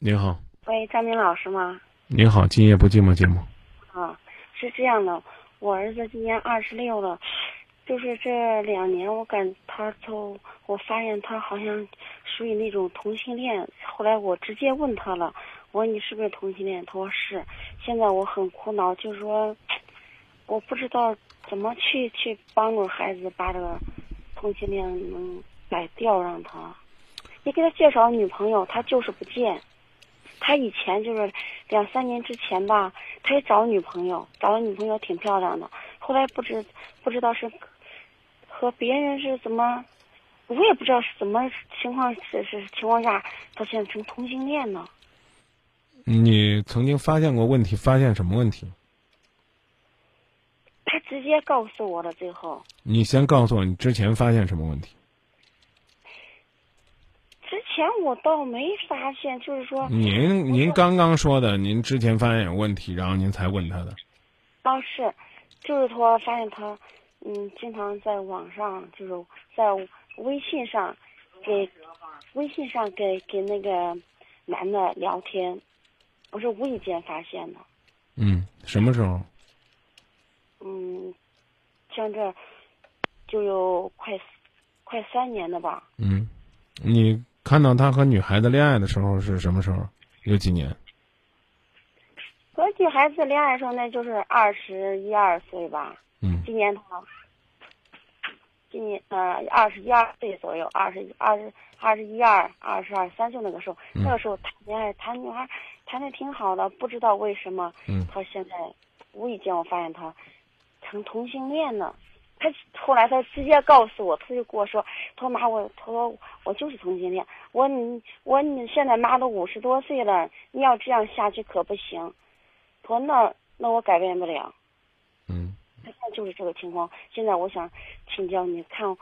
您好，喂，张明老师吗？您好，今夜不寂寞节目。啊，是这样的，我儿子今年二十六了，就是这两年我感他就我发现他好像属于那种同性恋。后来我直接问他了，我说你是不是同性恋？他说是。现在我很苦恼，就是说我不知道怎么去去帮助孩子把这个同性恋能改掉，让他。你给他介绍女朋友，他就是不见。他以前就是两三年之前吧，他也找女朋友，找的女朋友挺漂亮的。后来不知不知道是和别人是怎么，我也不知道是怎么情况是是情况下，他现在成同性恋呢。你曾经发现过问题？发现什么问题？他直接告诉我了，最后。你先告诉我，你之前发现什么问题？之前我倒没发现，就是说。您您刚刚说的，您之前发现有问题，然后您才问他的。啊是，就是说发现他，嗯，经常在网上，就是在微信上，给微信上给给那个男的聊天，我是无意间发现的。嗯，什么时候？嗯，像这就有快快三年了吧。嗯，你。看到他和女孩子恋爱的时候是什么时候？有几年？和女孩子恋爱的时候，那就是二十一二岁吧。嗯。今年他，今年呃二十一二岁左右，二十二十二十一二二十二三岁那个时候，那个时候谈恋爱，谈女孩谈的挺好的，不知道为什么，嗯他现在无意间我发现他成同性恋了。他后来他直接告诉我，他就跟我说：“他说妈，我他说我就是同性恋。我你我你现在妈都五十多岁了，你要这样下去可不行。他说那那我改变不了。嗯，他现在就是这个情况。现在我想请教你看，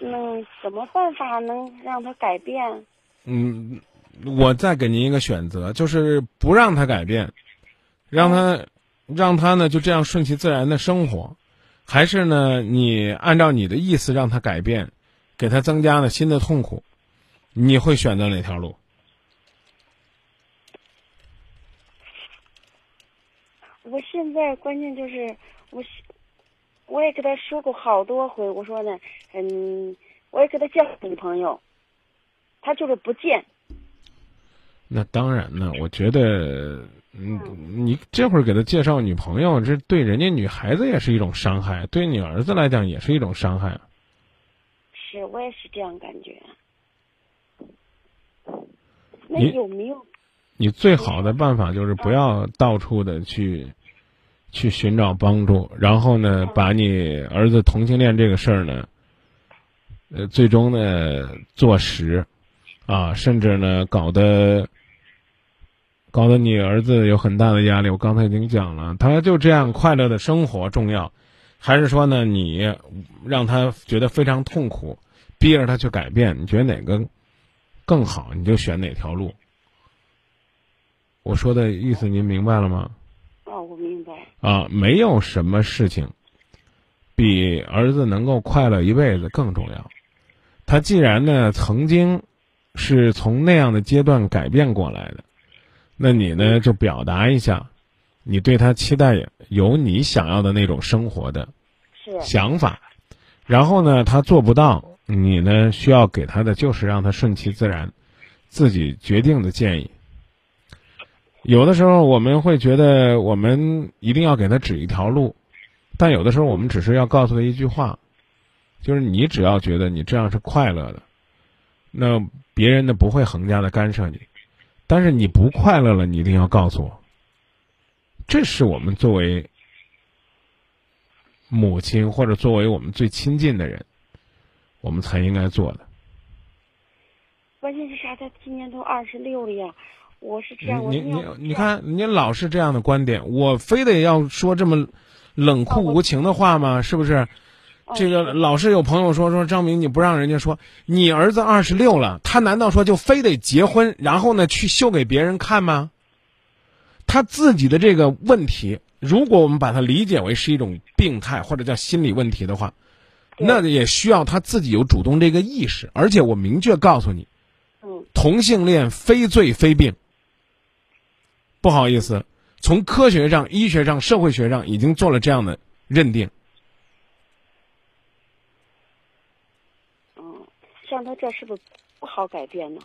嗯，什么办法能让他改变？嗯，我再给您一个选择，就是不让他改变，让他让他呢就这样顺其自然的生活。”还是呢？你按照你的意思让他改变，给他增加了新的痛苦，你会选择哪条路？我现在关键就是我，我也跟他说过好多回，我说呢，嗯，我也给他介绍女朋友，他就是不见。那当然呢，我觉得。嗯，你这会儿给他介绍女朋友，这对人家女孩子也是一种伤害，对你儿子来讲也是一种伤害。是我也是这样感觉。那有没有？你最好的办法就是不要到处的去，去寻找帮助，然后呢，把你儿子同性恋这个事儿呢，呃，最终呢坐实，啊，甚至呢搞得。搞得你儿子有很大的压力，我刚才已经讲了，他就这样快乐的生活重要，还是说呢，你让他觉得非常痛苦，逼着他去改变？你觉得哪个更好？你就选哪条路？我说的意思您明白了吗？啊，我明白。啊，没有什么事情比儿子能够快乐一辈子更重要。他既然呢曾经是从那样的阶段改变过来的。那你呢？就表达一下，你对他期待有你想要的那种生活的想法，然后呢，他做不到，你呢需要给他的就是让他顺其自然，自己决定的建议。有的时候我们会觉得我们一定要给他指一条路，但有的时候我们只是要告诉他一句话，就是你只要觉得你这样是快乐的，那别人呢不会横加的干涉你。但是你不快乐了，你一定要告诉我。这是我们作为母亲或者作为我们最亲近的人，我们才应该做的。关键是啥？他今年都二十六了呀！我是这样，你你你看，你老是这样的观点，我非得要说这么冷酷无情的话吗？是不是？这个老是有朋友说说张明，你不让人家说，你儿子二十六了，他难道说就非得结婚，然后呢去秀给别人看吗？他自己的这个问题，如果我们把它理解为是一种病态或者叫心理问题的话，那也需要他自己有主动这个意识。而且我明确告诉你，嗯同性恋非罪非病。不好意思，从科学上、医学上、社会学上已经做了这样的认定。嗯，像他这是不是不好改变呢？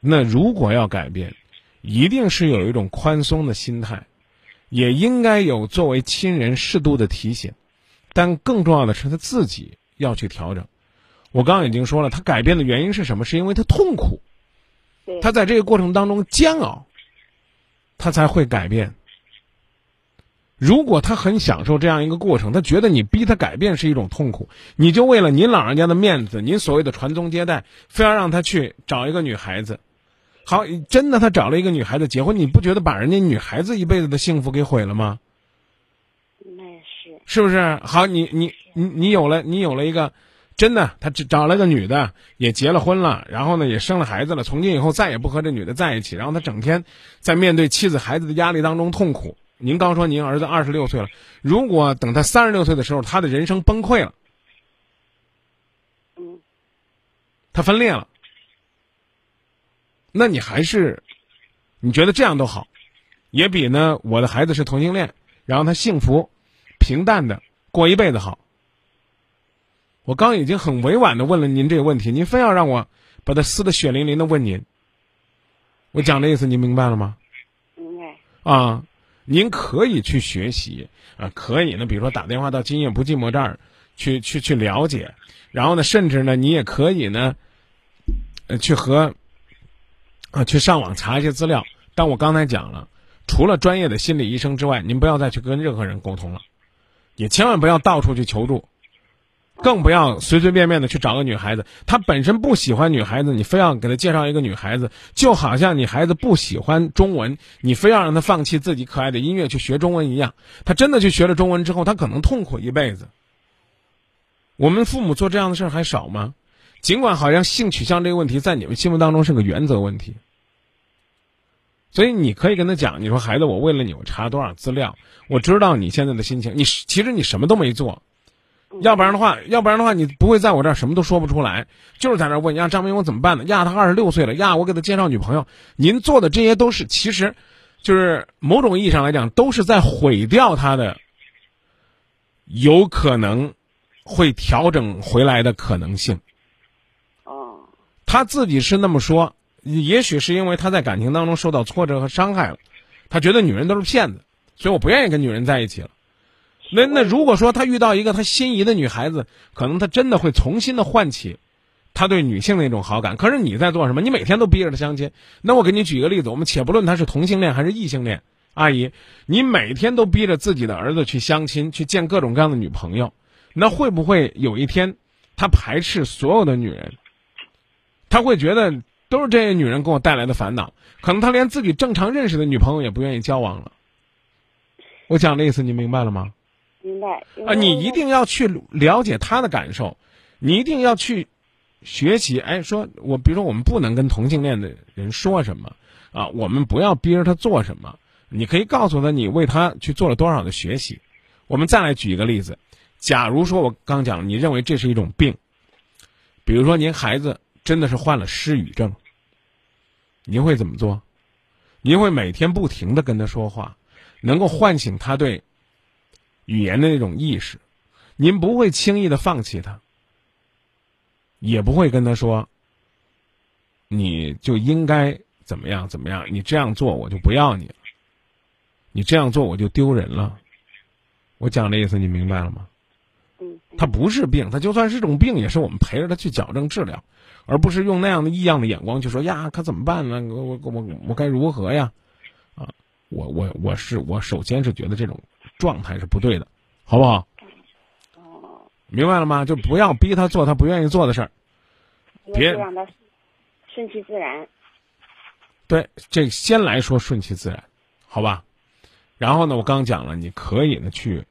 那如果要改变，一定是有一种宽松的心态，也应该有作为亲人适度的提醒，但更重要的是他自己要去调整。我刚刚已经说了，他改变的原因是什么？是因为他痛苦，对，他在这个过程当中煎熬，他才会改变。如果他很享受这样一个过程，他觉得你逼他改变是一种痛苦，你就为了您老人家的面子，您所谓的传宗接代，非要让他去找一个女孩子。好，真的他找了一个女孩子结婚，你不觉得把人家女孩子一辈子的幸福给毁了吗？那是，是不是？好，你你你你有了，你有了一个，真的，他只找了个女的，也结了婚了，然后呢也生了孩子了，从今以后再也不和这女的在一起，然后他整天在面对妻子孩子的压力当中痛苦。您刚说您儿子二十六岁了，如果等他三十六岁的时候，他的人生崩溃了，嗯他分裂了，那你还是，你觉得这样都好，也比呢我的孩子是同性恋，然后他幸福、平淡的过一辈子好。我刚已经很委婉的问了您这个问题，您非要让我把它撕的血淋淋的问您，我讲的意思您明白了吗？明白，啊，您可以去学习啊，可以呢，比如说打电话到今夜不寂寞这儿去去去了解，然后呢，甚至呢，你也可以呢，呃，去和啊去上网查一些资料。但我刚才讲了，除了专业的心理医生之外，您不要再去跟任何人沟通了，也千万不要到处去求助。更不要随随便便的去找个女孩子，她本身不喜欢女孩子，你非要给她介绍一个女孩子，就好像你孩子不喜欢中文，你非要让他放弃自己可爱的音乐去学中文一样。他真的去学了中文之后，他可能痛苦一辈子。我们父母做这样的事儿还少吗？尽管好像性取向这个问题在你们心目当中是个原则问题，所以你可以跟他讲，你说孩子，我为了你，我查多少资料，我知道你现在的心情，你其实你什么都没做。要不然的话，要不然的话，你不会在我这儿什么都说不出来，就是在那问呀，张明我怎么办呢？呀，他二十六岁了，呀，我给他介绍女朋友。您做的这些都是，其实，就是某种意义上来讲，都是在毁掉他的有可能会调整回来的可能性。哦，他自己是那么说，也许是因为他在感情当中受到挫折和伤害了，他觉得女人都是骗子，所以我不愿意跟女人在一起了。那那如果说他遇到一个他心仪的女孩子，可能他真的会重新的唤起他对女性的一种好感。可是你在做什么？你每天都逼着他相亲。那我给你举个例子，我们且不论他是同性恋还是异性恋，阿姨，你每天都逼着自己的儿子去相亲，去见各种各样的女朋友，那会不会有一天他排斥所有的女人？他会觉得都是这些女人给我带来的烦恼，可能他连自己正常认识的女朋友也不愿意交往了。我讲的意思你明白了吗？明白。啊，你一定要去了解他的感受，你一定要去学习。哎，说我比如说我们不能跟同性恋的人说什么啊，我们不要逼着他做什么。你可以告诉他你为他去做了多少的学习。我们再来举一个例子，假如说我刚讲，你认为这是一种病，比如说您孩子真的是患了失语症，您会怎么做？您会每天不停的跟他说话，能够唤醒他对。语言的那种意识，您不会轻易的放弃他，也不会跟他说，你就应该怎么样怎么样，你这样做我就不要你了，你这样做我就丢人了。我讲的意思你明白了吗？嗯，他不是病，他就算是种病，也是我们陪着他去矫正治疗，而不是用那样的异样的眼光去说呀，可怎么办呢？我我我我该如何呀？啊，我我我是我首先是觉得这种。状态是不对的，好不好？哦，明白了吗？就不要逼他做他不愿意做的事儿，别让他顺其自然。对，这先来说顺其自然，好吧？然后呢，我刚讲了，你可以呢去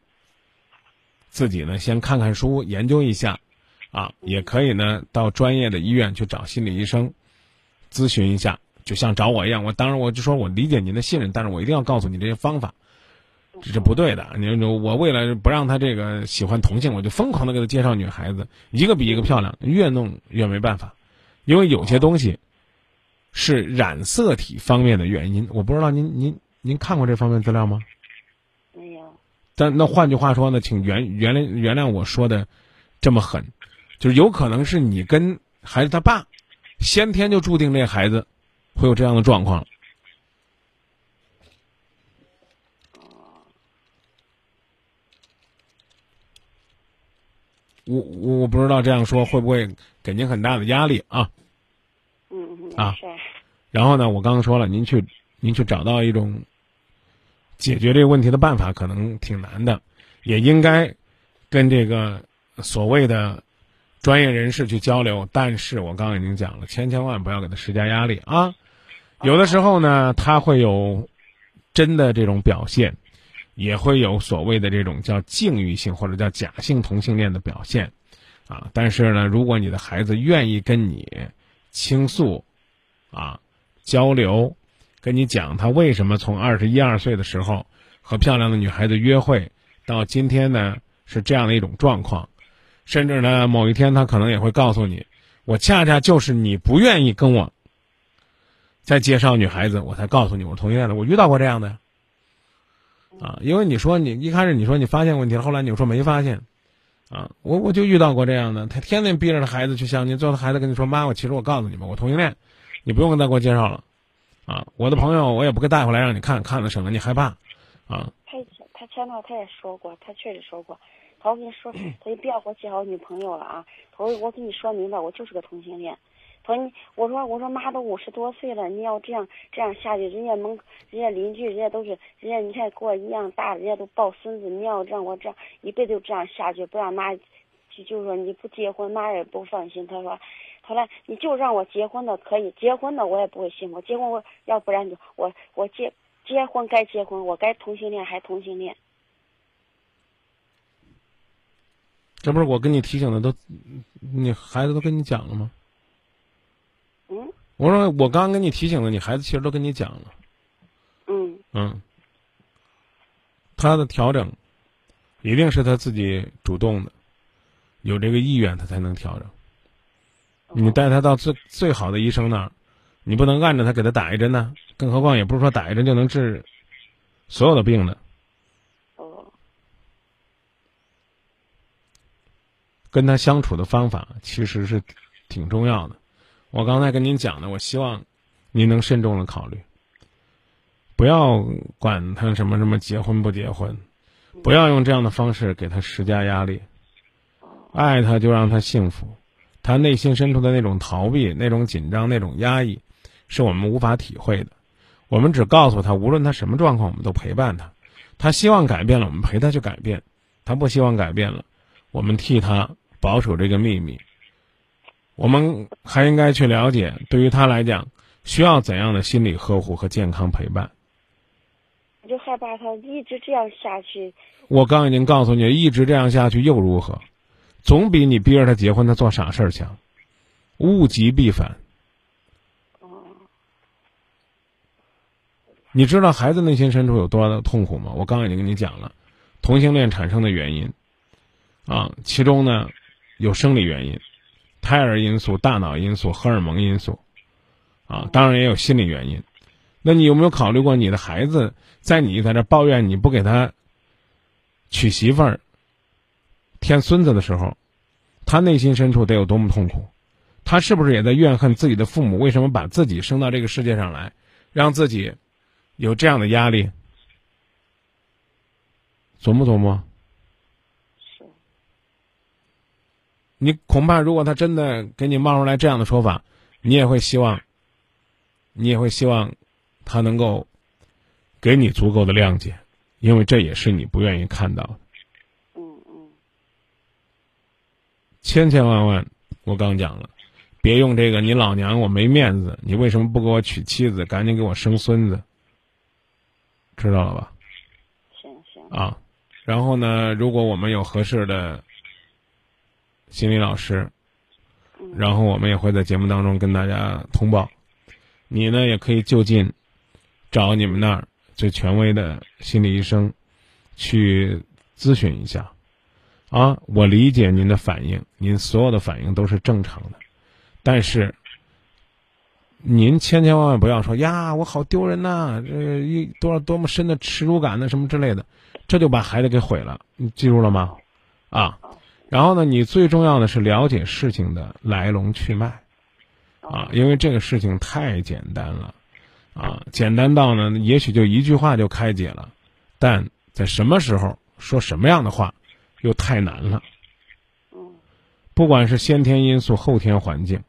自己呢先看看书，研究一下，啊，也可以呢到专业的医院去找心理医生咨询一下，就像找我一样。我当然我就说我理解您的信任，但是我一定要告诉你这些方法。这是不对的。你我为了不让他这个喜欢同性，我就疯狂的给他介绍女孩子，一个比一个漂亮，越弄越没办法。因为有些东西是染色体方面的原因。我不知道您您您看过这方面资料吗？没有。但那换句话说呢，请原原谅原谅我说的这么狠，就是有可能是你跟孩子他爸先天就注定这孩子会有这样的状况。我我我不知道这样说会不会给您很大的压力啊？嗯嗯。啊是。然后呢，我刚刚说了，您去您去找到一种解决这个问题的办法，可能挺难的，也应该跟这个所谓的专业人士去交流。但是我刚刚已经讲了，千千万不要给他施加压力啊！有的时候呢，他会有真的这种表现，也会有所谓的这种叫境遇性或者叫假性同性恋的表现啊。但是呢，如果你的孩子愿意跟你倾诉啊，交流，跟你讲他为什么从二十一二岁的时候和漂亮的女孩子约会，到今天呢是这样的一种状况，甚至呢某一天他可能也会告诉你，我恰恰就是你不愿意跟我再介绍女孩子，我才告诉你我同性恋的，我遇到过这样的呀，啊，因为你说你一开始你说你发现问题了，后来你又说没发现，啊，我我就遇到过这样的，他天天逼着他孩子去相亲，最后他孩子跟你说妈，我其实我告诉你们，我同性恋。你不用再给我介绍了，啊，我的朋友我也不给带回来让你看看了省得你害怕，啊。他他前头他也说过，他确实说过，他我跟你说，他就不要给我介绍女朋友了啊。他说我跟你说明白，我就是个同性恋。他说你，我说我说妈都五十多岁了，你要这样这样下去，人家门人家邻居人家都是人家你看跟我一样大，人家都抱孙子，你要让我这样一辈子就这样下去，不让妈就就说你不结婚，妈也不放心。他说。后来你就让我结婚的可以，结婚的我也不会幸福结婚我要不然就我我结结婚该结婚，我该同性恋还同性恋。这不是我跟你提醒的都，你孩子都跟你讲了吗？嗯。我说我刚跟你提醒了，你孩子其实都跟你讲了。嗯。嗯。他的调整，一定是他自己主动的，有这个意愿，他才能调整。你带他到最最好的医生那儿，你不能按着他给他打一针呢。更何况也不是说打一针就能治所有的病的。哦。跟他相处的方法其实是挺重要的。我刚才跟您讲的，我希望您能慎重的考虑，不要管他什么什么结婚不结婚，不要用这样的方式给他施加压力。爱他就让他幸福。他内心深处的那种逃避、那种紧张、那种压抑，是我们无法体会的。我们只告诉他，无论他什么状况，我们都陪伴他。他希望改变了，我们陪他去改变；他不希望改变了，我们替他保守这个秘密。我们还应该去了解，对于他来讲，需要怎样的心理呵护和健康陪伴。我就害怕他一直这样下去。我刚已经告诉你，一直这样下去又如何？总比你逼着他结婚，他做傻事儿强。物极必反。你知道孩子内心深处有多大的痛苦吗？我刚已经跟你讲了，同性恋产生的原因，啊，其中呢有生理原因、胎儿因素、大脑因素、荷尔蒙因素，啊，当然也有心理原因。那你有没有考虑过，你的孩子在你在这抱怨你不给他娶媳妇儿？添孙子的时候，他内心深处得有多么痛苦？他是不是也在怨恨自己的父母为什么把自己生到这个世界上来，让自己有这样的压力？琢磨琢磨。是。你恐怕如果他真的给你冒出来这样的说法，你也会希望，你也会希望他能够给你足够的谅解，因为这也是你不愿意看到的。千千万万，我刚讲了，别用这个。你老娘我没面子，你为什么不给我娶妻子？赶紧给我生孙子，知道了吧？行行。啊，然后呢，如果我们有合适的心理老师，然后我们也会在节目当中跟大家通报。你呢，也可以就近找你们那儿最权威的心理医生去咨询一下。啊，我理解您的反应，您所有的反应都是正常的，但是您千千万万不要说呀，我好丢人呐，这一多少多么深的耻辱感呢，什么之类的，这就把孩子给毁了。你记住了吗？啊，然后呢，你最重要的是了解事情的来龙去脉，啊，因为这个事情太简单了，啊，简单到呢，也许就一句话就开解了，但在什么时候说什么样的话，又太难了。不管是先天因素、后天环境。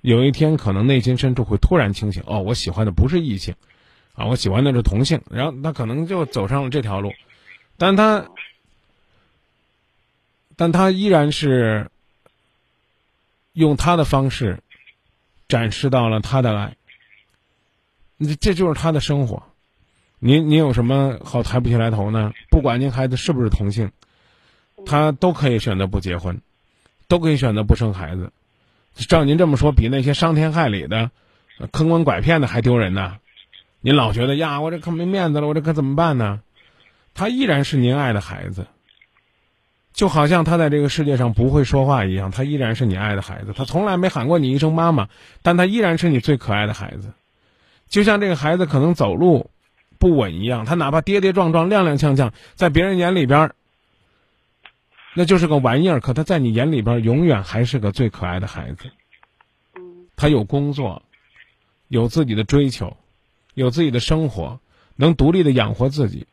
有一天，可能内心深处会突然清醒，哦，我喜欢的不是异性，啊，我喜欢的是同性，然后他可能就走上了这条路，但他，但他依然是用他的方式展示到了他的爱，这这就是他的生活，您您有什么好抬不起来头呢？不管您孩子是不是同性，他都可以选择不结婚，都可以选择不生孩子。照您这么说，比那些伤天害理的、坑蒙拐骗的还丢人呢？您老觉得呀，我这可没面子了，我这可怎么办呢？他依然是您爱的孩子，就好像他在这个世界上不会说话一样，他依然是你爱的孩子。他从来没喊过你一声妈妈，但他依然是你最可爱的孩子。就像这个孩子可能走路不稳一样，他哪怕跌跌撞撞、踉踉跄跄，在别人眼里边。那就是个玩意儿，可他在你眼里边永远还是个最可爱的孩子。他有工作，有自己的追求，有自己的生活，能独立的养活自己，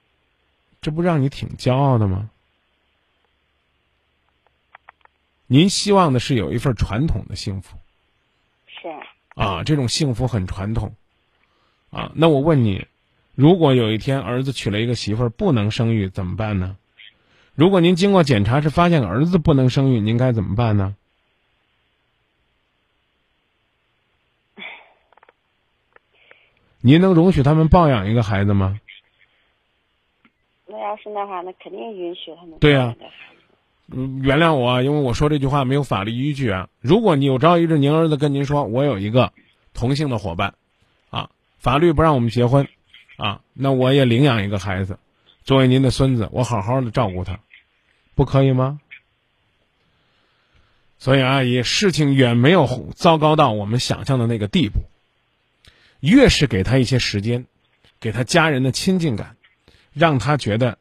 这不让你挺骄傲的吗？您希望的是有一份传统的幸福。是。啊，这种幸福很传统。啊，那我问你，如果有一天儿子娶了一个媳妇儿，不能生育，怎么办呢？如果您经过检查是发现儿子不能生育，您该怎么办呢？您能容许他们抱养一个孩子吗？那要是那话，那肯定允许他们。对呀，嗯，嗯原谅我，因为我说这句话没有法律依据啊。如果你有朝一日您儿子跟您说，我有一个同性的伙伴，啊，法律不让我们结婚，啊，那我也领养一个孩子，作为您的孙子，我好好的照顾他。不可以吗？所以阿姨事情远没有糟糕到我们想象的那个地步。越是给他一些时间，给他家人的亲近感，让他觉得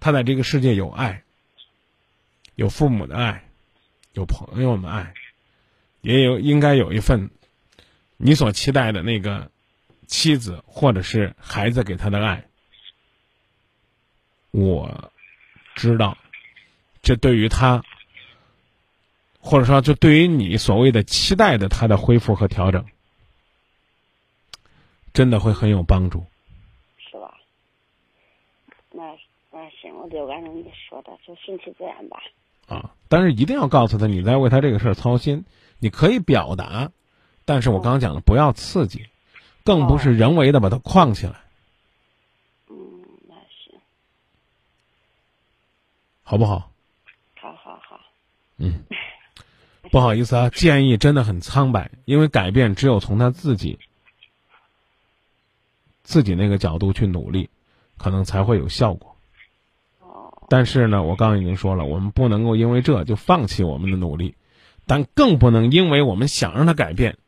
他在这个世界有爱，有父母的爱，有朋友的爱，也有应该有一份你所期待的那个妻子或者是孩子给他的爱。我知道。这对于他，或者说，就对于你所谓的期待的他的恢复和调整，真的会很有帮助，是吧？那那行，我就按照你说的，就顺其自然吧。啊，但是一定要告诉他，你在为他这个事儿操心。你可以表达，但是我刚刚讲了，不要刺激，更不是人为的把他框起来。嗯，那行，好不好？好好好？嗯，不好意思啊，建议真的很苍白，因为改变只有从他自己自己那个角度去努力，可能才会有效果。但是呢，我刚刚已经说了，我们不能够因为这就放弃我们的努力，但更不能因为我们想让他改变，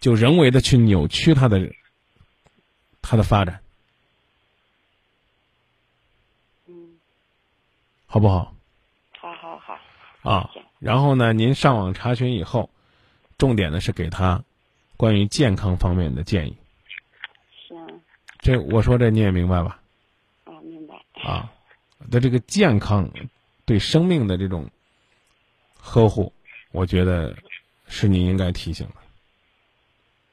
就人为的去扭曲他的他的发展。嗯，好不好？好好好啊，然后呢？您上网查询以后，重点呢是给他关于健康方面的建议。行。这我说这你也明白吧？啊，明白。啊，的这个健康对生命的这种呵护，我觉得是您应该提醒的。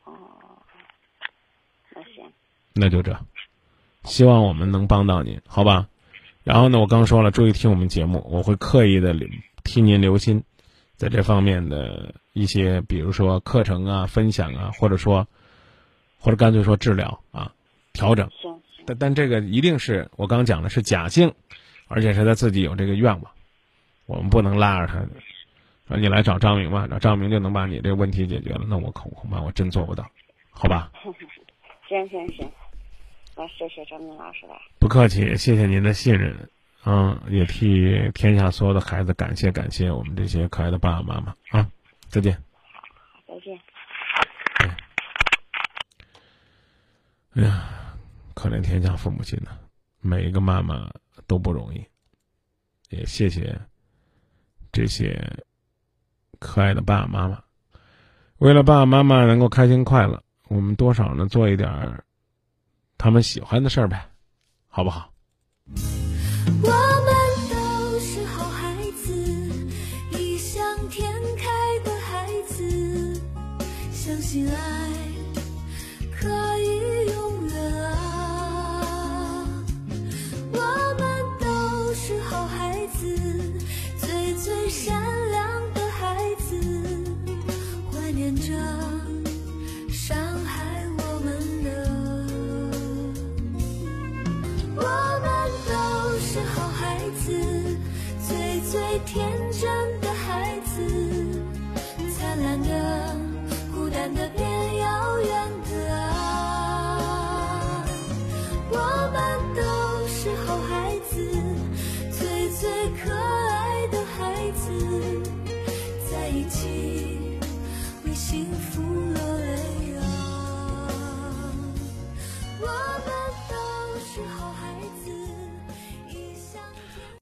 哦，那行。那就这，希望我们能帮到您，好吧？然后呢，我刚说了，注意听我们节目，我会刻意的。替您留心，在这方面的一些，比如说课程啊、分享啊，或者说，或者干脆说治疗啊、调整。但但这个一定是我刚讲的是假性，而且是他自己有这个愿望，我们不能拉着他，说你来找张明吧，找张明就能把你这个问题解决了。那我恐恐怕我真做不到，好吧？行行行，那谢谢张明老师了。不客气，谢谢您的信任。嗯，也替天下所有的孩子感谢感谢我们这些可爱的爸爸妈妈啊！再见。好，再见。哎呀，可怜天下父母心呐，每一个妈妈都不容易。也谢谢这些可爱的爸爸妈妈，为了爸爸妈妈能够开心快乐，我们多少呢做一点他们喜欢的事儿呗，好不好？